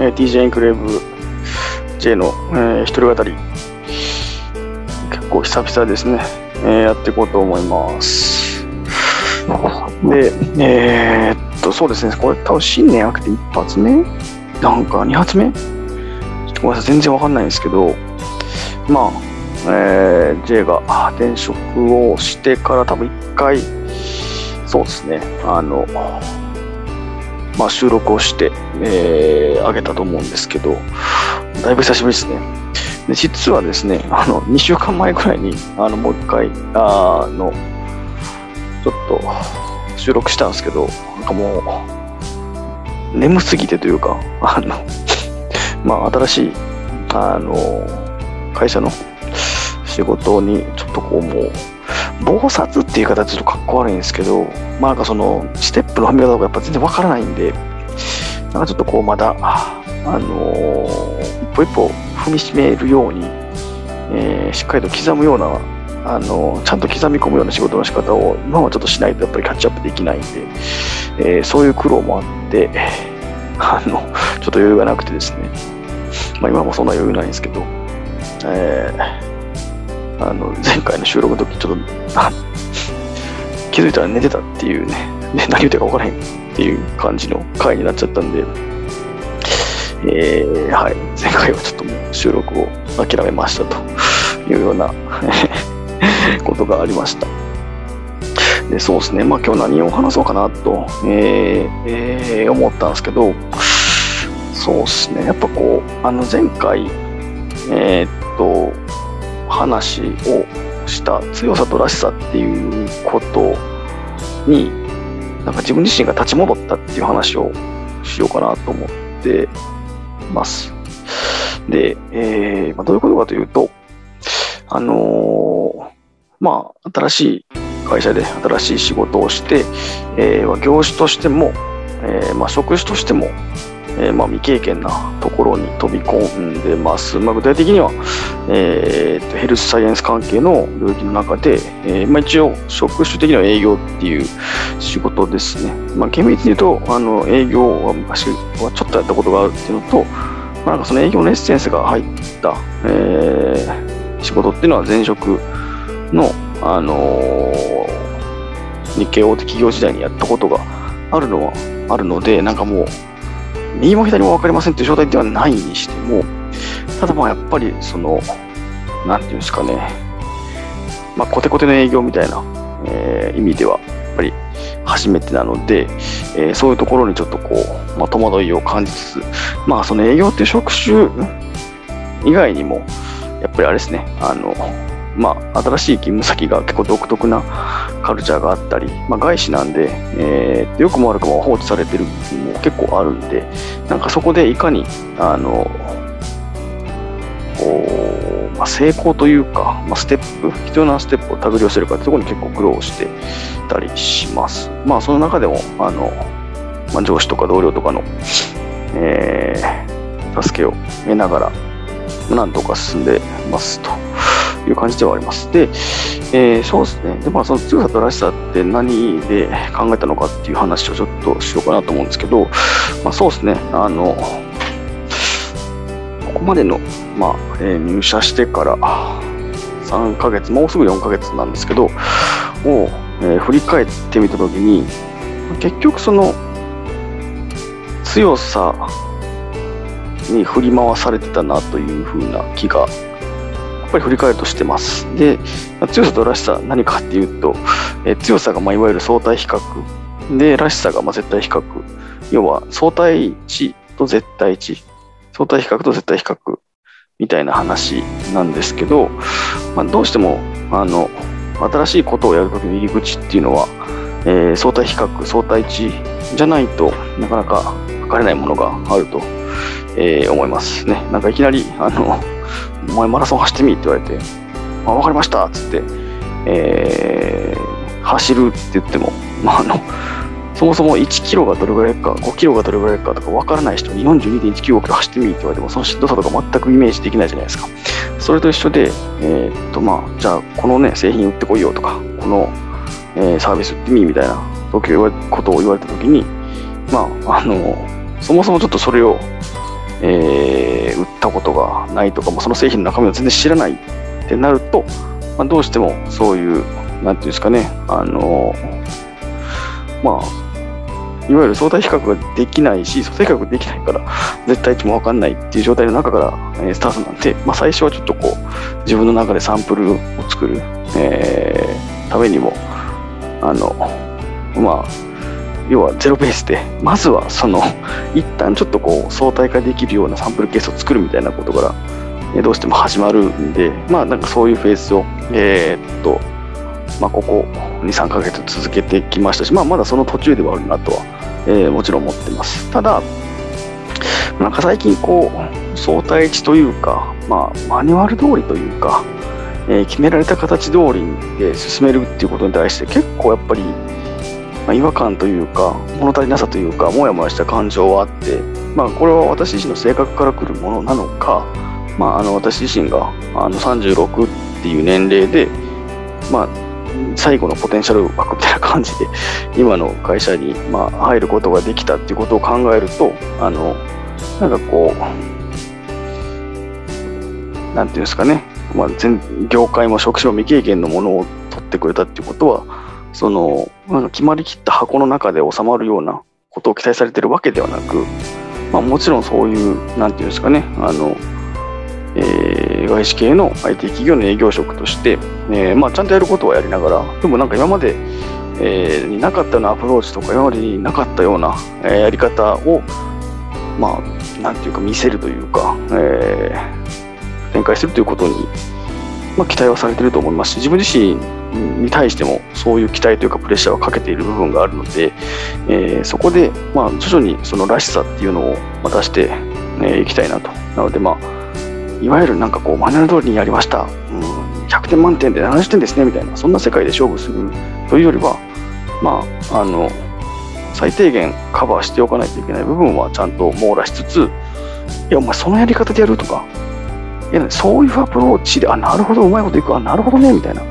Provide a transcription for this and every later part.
えー、DJ エンクレーブ J の、えー、一人語り、結構久々ですね、えー、やっていこうと思います。で、えー、っと、そうですね、これ多分新年明けて一発目？なんか二発目？ちょっとごめんなさい、全然わかんないんですけど、まあ、えー、J が転職をしてから多分一回、そうですね、あの、まあ、収録をして、えー、あげたと思うんですけど、だいぶ久しぶりですね。で実はですね、あの、2週間前くらいに、あの、もう一回、あの、ちょっと収録したんですけど、なんかもう、眠すぎてというか、あの、まあ、新しい、あの、会社の仕事に、ちょっとこう、もう、暴殺っていう形ちょっとかっこ悪いんですけど、まあなんかその、ステップの踏み方とかやっぱ全然わからないんで、なんかちょっとこうまだ、あのー、一歩一歩踏みしめるように、えー、しっかりと刻むような、あのー、ちゃんと刻み込むような仕事の仕方を今はちょっとしないとやっぱりキャッチアップできないんで、えー、そういう苦労もあって、あの、ちょっと余裕がなくてですね、まあ今もそんな余裕ないんですけど、えー、あの前回の収録の時ちょっと気づいたら寝てたっていうね。ね何言ってるか分からへんっていう感じの回になっちゃったんで、えー、はい。前回はちょっと収録を諦めましたというような ことがありました。でそうですね。まあ今日何を話そうかなと、えーえー、思ったんですけどそうですね。やっぱこうあの前回えー、っと話をした強さとらしさっていうことになんか自分自身が立ち戻ったっていう話をしようかなと思ってます。で、えーまあ、どういうことかというと、あのー、まあ、新しい会社で新しい仕事をして、えー、業種としても、えーまあ、職種としても、えー、まあ、未経験なところに飛び込んでます。まあ、具体的には、えー、ヘルスサイエンス関係の領域の中で、えー、まあ、一応職種的には営業っていう仕事ですね。まあ、厳密に言うとあの営業は昔はちょっとやったことがあるっていうのと、まあ、なんかその営業のエッセンスが入った、えー、仕事っていうのは前職の、あの、日系大手企業時代にやったことがあるのはあるので、なんかもう右も左も分かりませんっていう状態ではないにしても、ただまあやっぱりその、なんていうんですかね、まあコテコテの営業みたいな、えー、意味では、やっぱり初めてなので、えー、そういうところにちょっとこう、まあ、戸惑いを感じつつ、まあその営業っていう職種以外にも、やっぱりあれですね、あの、まあ、新しい勤務先が結構独特なカルチャーがあったり、まあ、外資なんで、えー、良くも悪くも放置されてるも結構あるんで、なんかそこでいかに、あの、こう、まあ、成功というか、まあ、ステップ、必要なステップを手繰り寄せるかってところに結構苦労してたりします。まあ、その中でも、あの、まあ、上司とか同僚とかの、えー、助けを得ながら、なんとか進んでますと。いう感じではあります。で、えー、そうですね。で、まあ、その強さとらしさって何で考えたのかっていう話をちょっとしようかなと思うんですけど、まあ、そうですね。あの、ここまでの、まあ、えー、入社してから3ヶ月、もうすぐ4ヶ月なんですけど、を、えー、振り返ってみたときに、結局その強さに振り回されてたなというふうな気がっぱり振り返るとしてます。で、強さとらしさ何かっていうと、え強さがまあいわゆる相対比較で、らしさがまあ絶対比較。要は相対値と絶対値。相対比較と絶対比較みたいな話なんですけど、まあ、どうしてもあの新しいことをやるときの入り口っていうのは、えー、相対比較、相対値じゃないとなかなか測れないものがあると、えー、思いますね。なんかいきなりあのお前マラソン走ってみって言われて、あ、わかりましたっつって、えー、走るって言っても、まあ、あの、そもそも1キロがどれぐらいか、5キロがどれぐらいかとか分からない人に42.195キロ走ってみって言われても、そのしんどさとか全くイメージできないじゃないですか。それと一緒で、えー、っと、まあ、じゃあ、このね、製品売ってこいよとか、この、えー、サービス売ってみみたいなことを言われたときに、まあ、あの、そもそもちょっとそれをえー、売ったことがないとかもその製品の中身を全然知らないってなると、まあ、どうしてもそういうなんていうんですかねあのまあいわゆる相対比較ができないし、相対比較できないから、絶対値もわかんないっていう状態の中から、えー、スタートなんで、まあ、最初はちょっとこう、自分の中でサンプルを作る、えー、ためにも、あの、まあ、要はゼロベースで、まずはその、一旦ちょっとこう、相対化できるようなサンプルケースを作るみたいなことから、どうしても始まるんで、まあなんかそういうフェーズを、えー、っと、まあここ2、3ヶ月続けてきましたし、まあまだその途中ではあるなとは、えー、もちろん思ってます。ただ、なんか最近こう、相対値というか、まあマニュアル通りというか、えー、決められた形通りで進めるっていうことに対して結構やっぱり、まあ、違和感というか物足りなさというかもやもやした感情はあって、まあ、これは私自身の性格からくるものなのか、まあ、あの私自身があの36っていう年齢で、まあ、最後のポテンシャル枠みたいな感じで今の会社に、まあ、入ることができたっていうことを考えるとあのなんかこうなんていうんですかね。まあ、全業界も職種も未経験のものを取ってくれたっていうことはそのなんか決まりきった箱の中で収まるようなことを期待されてるわけではなく、まあ、もちろんそういうなんていうんですかねあの、えー、外資系の IT 企業の営業職として、えーまあ、ちゃんとやることはやりながらでもなんか今まで、えー、になかったようなアプローチとか今までになかったような、え、やり方をまあなんていうか見せるというか、えー展開するということに、まあ、期待はされてると思いますし自分自身に対してもそういう期待というかプレッシャーをかけている部分があるので、えー、そこで、まあ、徐々にそのらしさっていうのを出してい、えー、きたいなと。なのでまあいわゆるなんかこうマニュアル通りにやりました、うん、100点満点で70点ですねみたいなそんな世界で勝負する。というよりはまああの最低限カバーしておかないといけない部分はちゃんと網羅しつついやお前そのやり方でやるとかいやそういうアプローチで、あ、なるほど、うまいこといく、あ、なるほどね、みたいな。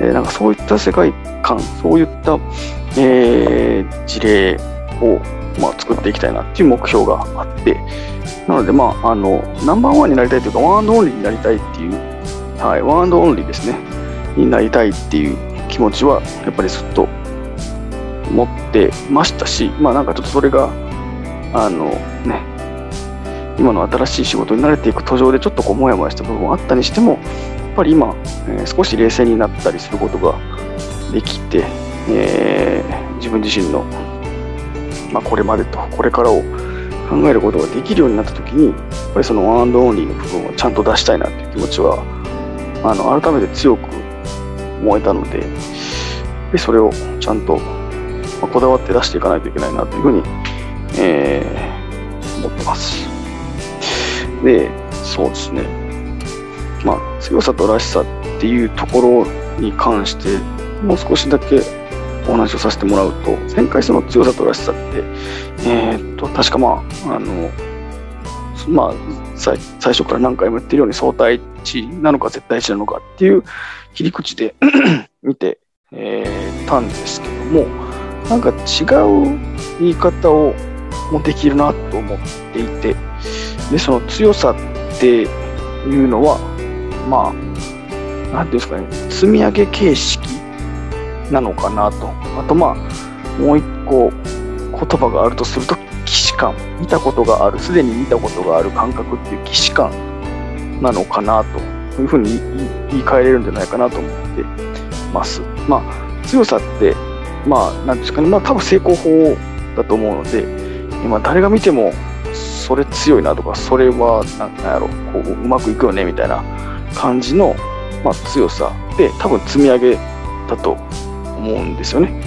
えー、なんかそういった世界観、そういった、えー、事例を、まあ、作っていきたいなっていう目標があって、なので、まあ、あの、ナンバーワンになりたいというか、 one and only になりたいっていう、はい、 one and only ですね、になりたいっていう気持ちは、やっぱりずっと持ってましたし、まあなんかちょっとそれが、あのね、今の新しい仕事に慣れていく途上でちょっとこうモヤモヤした部分はあったにしてもやっぱり今、えー、少し冷静になったりすることができて、えー、自分自身の、まあ、これまでとこれからを考えることができるようになった時にやっぱりそのワンドオンリーの部分をちゃんと出したいなっていう気持ちはあの改めて強く思えたのででそれをちゃんと、まあこだわって出していかないといけないなというふうに、で、そうですね。まあ、強さとらしさっていうところに関して、もう少しだけお話をさせてもらうと、前回その強さとらしさって、えー、っと、確かまあ、あの、まあ、最最初から何回も言ってるように相対値なのか絶対値なのかっていう切り口で 見て、えー、たんですけども、なんか違う言い方をもできるなと思っていて、で、その強さっていうのは、まあ、なんていうんですかね、積み上げ形式なのかなと。あと、まあ、もう一個言葉があるとすると、既視感。見たことがある、すでに見たことがある感覚っていう既視感なのかなというふうに言い換えれるんじゃないかなと思ってます。まあ、強さって、まあ、なんですかね、まあ、多分成功法だと思うので、今、誰が見てもそれ強いなとか、それは、なんやろこう、うまくいくよねみたいな感じの、まあ、強さで、多分積み上げだと思うんですよね。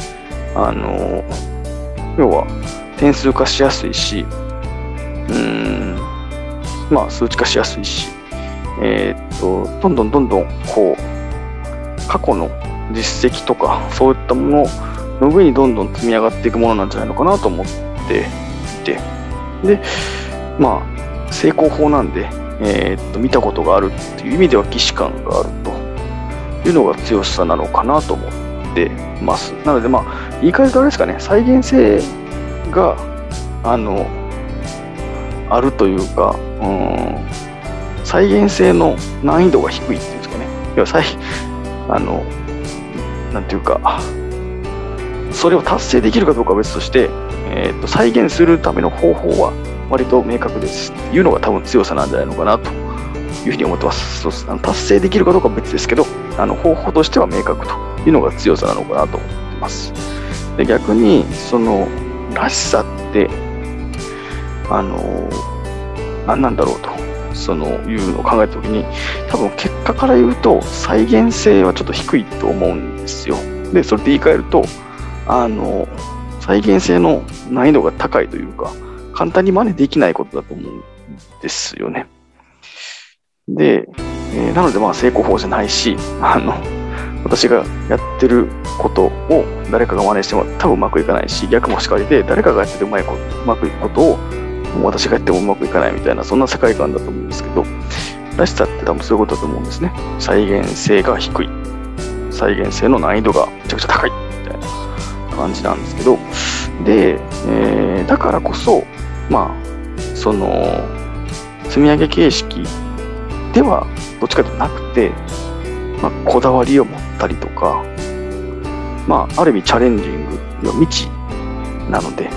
あの要は、点数化しやすいし、うん、まあ、数値化しやすいし、えー、っと、どんどんどんどん、こう、過去の実績とか、そういったものの上にどんどん積み上がっていくものなんじゃないのかなと思っていて、で、まあ、成功法なんで、えー、っと見たことがあるっていう意味では既視感があるというのが強さなのかなと思ってます。なので、まあ、言い換えるとあれですかね、再現性が、あの、あるというか、うん、再現性の難易度が低いっていうんですかね。要は再、あの、なんていうか、それを達成できるかどうかは別として、えーと、再現するための方法は割と明確ですっていうのが多分強さなんじゃないのかなというふうに思ってます。そうあの達成できるかどうかは別ですけど、あの方法としては明確というのが強さなのかなと思ってます。で逆に、その、らしさって、あの、何なんだろうと、その、いうのを考えたときに、多分結果から言うと、再現性はちょっと低いと思うんですよ。で、それで言い換えると、あの、再現性の難易度が高いというか、簡単に真似できないことだと思うんですよね。で、えー、なのでまあ成功法じゃないし、あの、私がやってることを誰かが真似しても多分うまくいかないし、逆もしかりで、誰かがやっててうまいこと、うまくいくことを私がやってもうまくいかないみたいな、そんな世界観だと思うんですけど、らしさって多分そういうことだと思うんですね。再現性が低い。再現性の難易度がめちゃくちゃ高い。みたいな感じなんですけど、で、えー、だからこそ、まあ、その、積み上げ形式ではどっちかではなくて、まあ、こだわりを持ったりとか、まあ、ある意味チャレンジングの未知なので、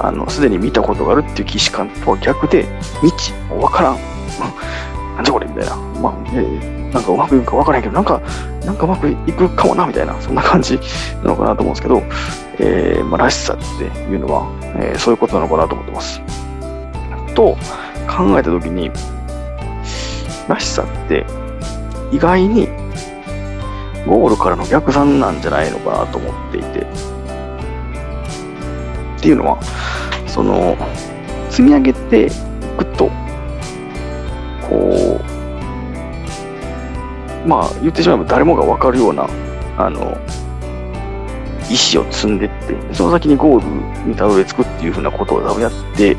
あの、すでに見たことがあるっていう既視感とは逆で、未知、わからん。なんじゃこれみたいな。まあ、えー、なんかうまくいくかわからんけど、なんか、なんかうまくいくかもな、みたいな、そんな感じ なのかなと思うんですけど、えー、まあ、らしさっていうのは、えー、そういうことなのかなと思ってます。と考えたときに、らしさって意外にゴールからの逆算なんじゃないのかなと思っていて。っていうのは、その、積み上げていくと、こう、まあ言ってしまえば誰もがわかるような、あの、意思を積んでって、その先にゴールにたどり着くっていうふうなことを多分やってい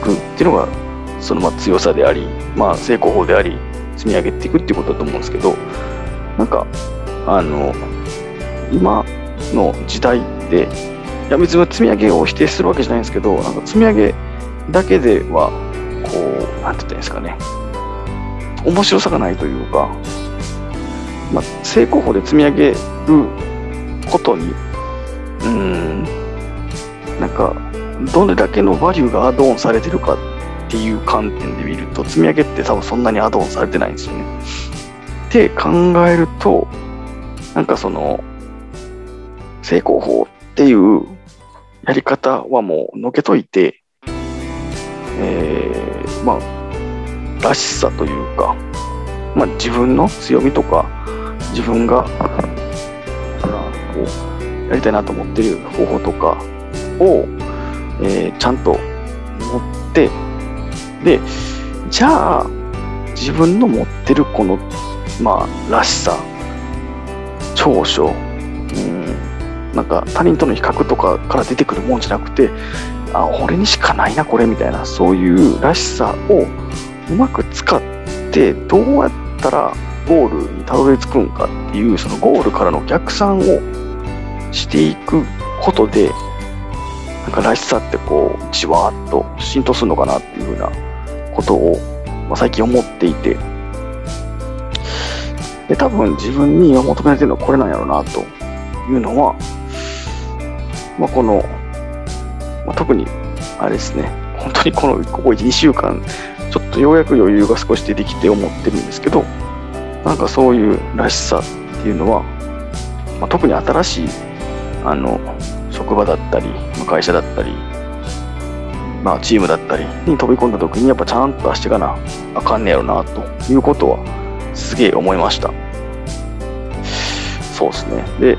くっていうのが、そのまあ強さであり、まあ成功法であり、積み上げていくっていうことだと思うんですけど、なんか、あの、今の時代って、いや別に積み上げを否定するわけじゃないんですけど、なんか積み上げだけでは、こう、なんて言ったらいいんですかね、面白さがないというか、まあ、成功法で積み上げることにうん、なんか、どれだけのバリューがアドオンされてるかっていう観点で見ると、積み上げって多分そんなにアドオンされてないんですよね。って考えると、なんかその、成功法っていうやり方はもうのけといて、えー、まあ、らしさというか、まあ自分の強みとか、自分が、こう、やりたいなと思ってる方法とかを、えー、ちゃんと持って、で、じゃあ、自分の持ってるこの、まあ、らしさ、長所、うん、なんか他人との比較とかから出てくるもんじゃなくて、あ、俺にしかないな、これみたいな、そういうらしさをうまく使って、どうやったらゴールにたどり着くんかっていう、そのゴールからの逆算をしていくことで、なんからしさってこう、じわーっと浸透するのかなっていうふうなことを、まあ、最近思っていて、で、多分自分に今求められてるのはこれなんやろうなというのは、まあ、この、まあ、特に、あれですね、本当にこの、ここ1、2週間、ちょっとようやく余裕が少し出てきて思ってるんですけど、なんかそういうらしさっていうのは、まあ、特に新しいあの職場だったり会社だったり、まあ、チームだったりに飛び込んだ時にやっぱちゃんと出してかなあかんねやろなということはすげえ思いました。そうですね。で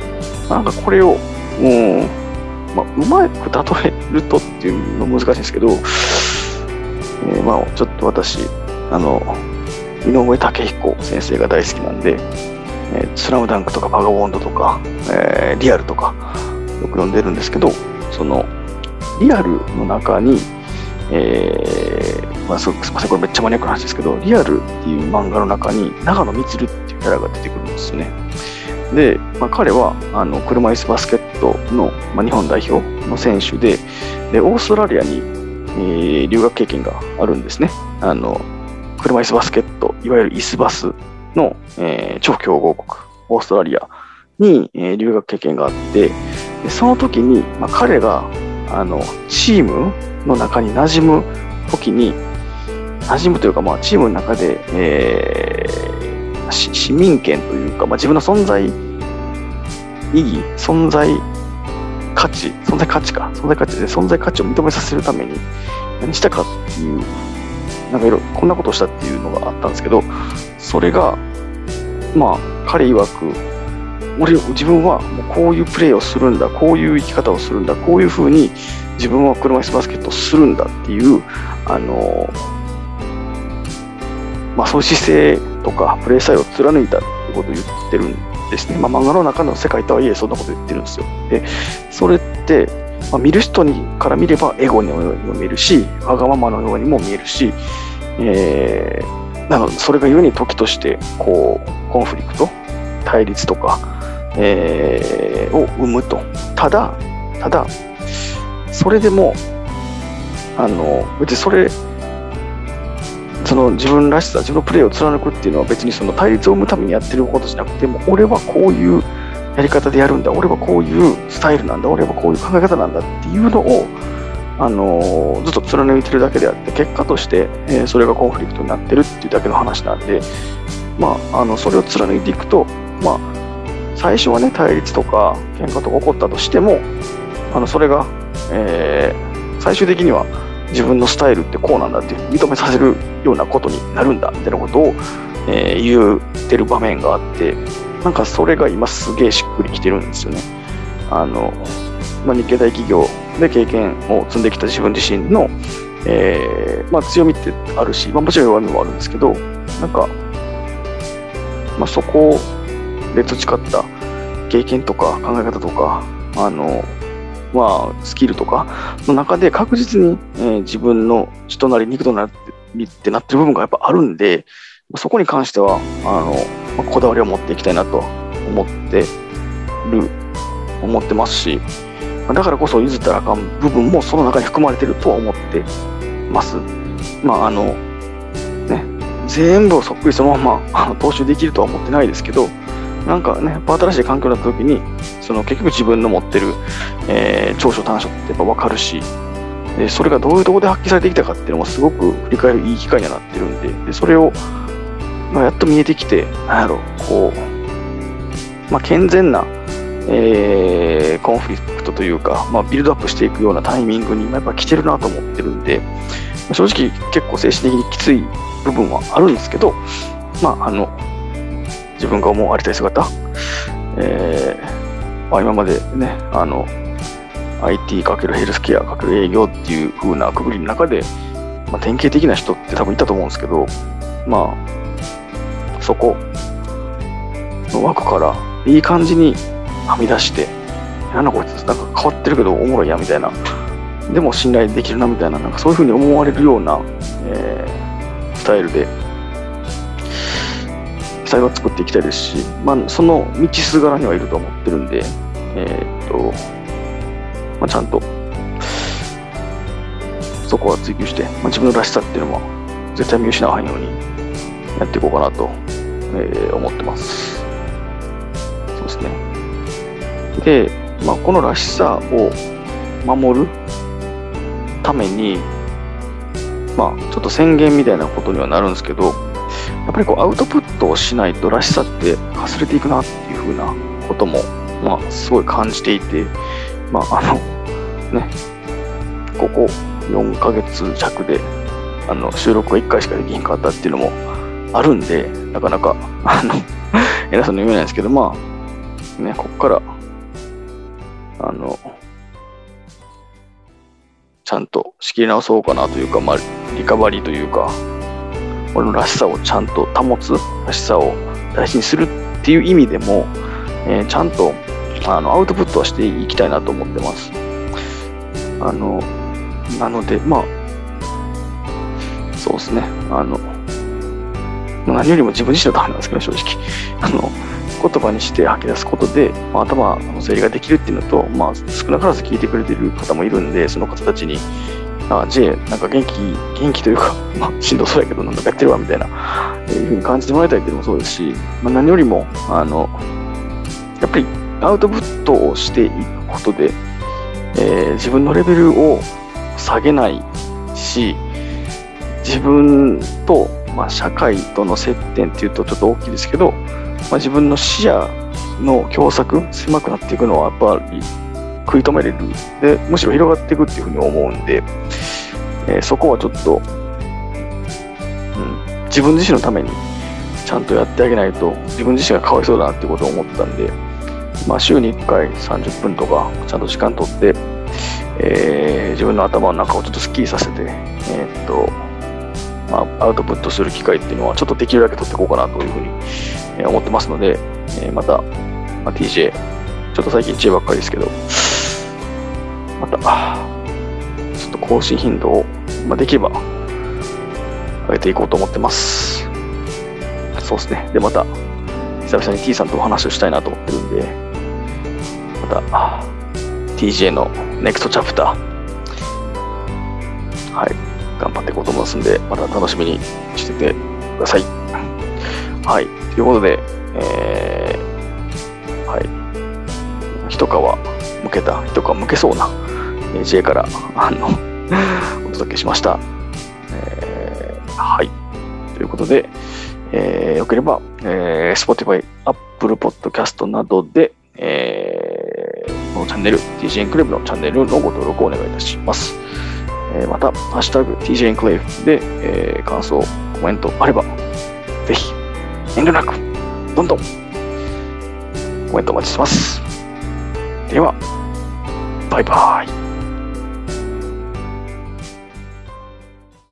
なんかこれをうんまあ、うまく例えるとっていうの難しいんですけど、えー、まあちょっと私あの井上武彦先生が大好きなんでえー、スラムダンクとかバガボンドとか、えー、リアルとかよく読んでるんですけど、そのリアルの中に、えー、まあ、すみません、これめっちゃマニアックな話ですけど、リアルっていう漫画の中に長野充っていうキャラが出てくるんですよね。で、まあ、彼はあの車椅子バスケットの、まあ、日本代表の選手でで、オーストラリアにえー、留学経験があるんですね。あの、車椅子バスケット、いわゆる椅子バスの、えー、超強豪国、オーストラリアに、えー、留学経験があって、でその時に、まあ、彼があのチームの中に馴染む時に、馴染むというか、まあ、チームの中で、えー、市民権というか、まあ、自分の存在意義、存在価値、存在価値か、存在価値で存在価値を認めさせるために何したかっていう、なんかいろこんなことしたっていうのがあったんですけど、それが、まあ、彼曰く、俺、自分はもうこういうプレーをするんだ、こういう生き方をするんだ、こういうふうに自分は車椅子バスケットをするんだっていう、あの、まあ、そういう姿勢とかプレースタイルを貫いたってことを言ってるんですね。まあ、漫画の中の世界とはいえそんなこと言ってるんですよ。で、それって、まあ、見る人にから見ればエゴのようにも見えるし、わがままのようにも見えるし、えー、なの、それが故に時として、こう、コンフリクト、対立とか、えー、を生むと。ただ、ただ、それでも、あの、別にそれ、その自分らしさ、自分のプレーを貫くっていうのは別にその対立を生むためにやってることじゃなくても、俺はこういうやり方でやるんだ、俺はこういうスタイルなんだ、俺はこういう考え方なんだっていうのを、あのずっと貫いてるだけであって、結果として、え、それがコンフリクトになってるっていうだけの話なんで、まあ、あのそれを貫いていくと、まあ、最初はね、対立とか喧嘩とか起こったとしても、あのそれが、えー、最終的には自分のスタイルってこうなんだって認めさせるようなことになるんだみたいなことを、えー、言ってる場面があってなんかそれが今すげえしっくりきてるんですよね。あのまあ、日系大企業で経験を積んできた自分自身の、えーまあ、強みってあるし、まあ、もちろん弱みもあるんですけどなんか、まあ、そこで培った経験とか考え方とかあのまあ、スキルとかの中で確実に、えー、自分の血となり肉となりってなってる部分がやっぱあるんで、そこに関しては、あの、こだわりを持っていきたいなと思ってる、思ってますし、だからこそ譲ったらあかん部分もその中に含まれてるとは思ってます。まあ、あの、ね、全部をそっくりそのまま踏襲できるとは思ってないですけど、なんかね、やっぱ新しい環境になった時に、その結局自分の持ってる、えー、長所短所ってやっぱ分かるし、でそれがどういうとこで発揮されてきたかっていうのもすごく振り返るいい機会にはなってるんで、でそれを、まあ、やっと見えてきて、なんやろ、こう、まあ、健全な、えー、コンフリクトというか、まあ、ビルドアップしていくようなタイミングにやっぱ来てるなと思ってるんで、正直結構精神的にきつい部分はあるんですけど、まあ、あの、自分が思うありたい姿、えーまあ、今までね、あの、IT× ヘルスケア×営業っていう風なくぐりの中で、まあ、典型的な人って多分いたと思うんですけど、まあ、そこの枠からいい感じにはみ出して、なんだこいつ、なんか変わってるけどおもろいやみたいな、でも信頼できるなみたいな、なんかそういう風に思われるような、えー、スタイルで際は作っていきたいですし、まあ、その道すがらにはいると思ってるんで、えー、っと、まあ、ちゃんと、そこは追求して、まあ、自分のらしさっていうのも絶対見失わないようにやっていこうかなと、えー、思ってます。そうですね。で、まあ、このらしさを守るために、まあ、ちょっと宣言みたいなことにはなるんですけど、やっぱりこうアウトプットをしないとらしさってかすれていくなっていう風なことも、まあ、すごい感じていて、まあ、あの、ね、ここ4ヶ月弱で、あの、収録が1回しかできんかったっていうのもあるんで、なかなか、あの、偉そうに言えないんですけど、まあ、ね、こっから、あの、ちゃんと仕切り直そうかなというか、まあ、リカバリーというか、俺のらしさをちゃんと保つ、らしさを大事にするっていう意味でも、えー、ちゃんとあのアウトプットはしていきたいなと思ってます。あの、なので、まあ、そうですね、あの、何よりも自分自身のためなんですけど、正直。あの、言葉にして吐き出すことで、まあ、頭の整理ができるっていうのと、まあ、少なからず聞いてくれてる方もいるんで、その方たちに、あ、J、なんか元気、元気というか、まあ、しんどそうやけど、なんとかやってるわ、みたいな、えいうふうに感じてもらいたいっていうのもそうですし、まあ、何よりも、あの、やっぱりアウトプットをしていくことで、えー、自分のレベルを下げないし、自分と、まあ、社会との接点っていうとちょっと大きいですけど、まあ、自分の視野の狭窄、狭くなっていくのはやっぱり食い止めれる。で、むしろ広がっていくっていうふうに思うんで、えー、そこはちょっと、うん、自分自身のためにちゃんとやってあげないと、自分自身がかわいそうだなってことを思ったんで、まあ、週に1回30分とか、ちゃんと時間とって、えー、自分の頭の中をちょっとスッキリさせて、えー、っと、まあ、アウトプットする機会っていうのは、ちょっとできるだけ取っていこうかなというふうに、思ってますので、えー、また、まあ、TJ、ちょっと最近 J ばっかりですけど、また、ちょっと更新頻度を、まあ、できれば、上げていこうと思ってます。そうですね。で、また、久々に T さんとお話をしたいなと思ってるんで、また、TJ の NEXT チャプター、頑張っていこうと思いますんで、また楽しみにしててください。はい、ということで、えー、はい、一皮向けた、一皮向けそうな、え J から、あの お届けしました。えー、はい、ということで、えー、よければ、えー、Spotify、Apple Podcast などで、えー、このチャンネル、TJ エンクレーブのチャンネルのご登録をお願いいたします。えー、また、ハッシュタグ TJ エンクレーブで、えー、感想、コメントあれば、ぜひ、遠慮なく、どんどん、コメントお待ちしてます。では、バイバイ。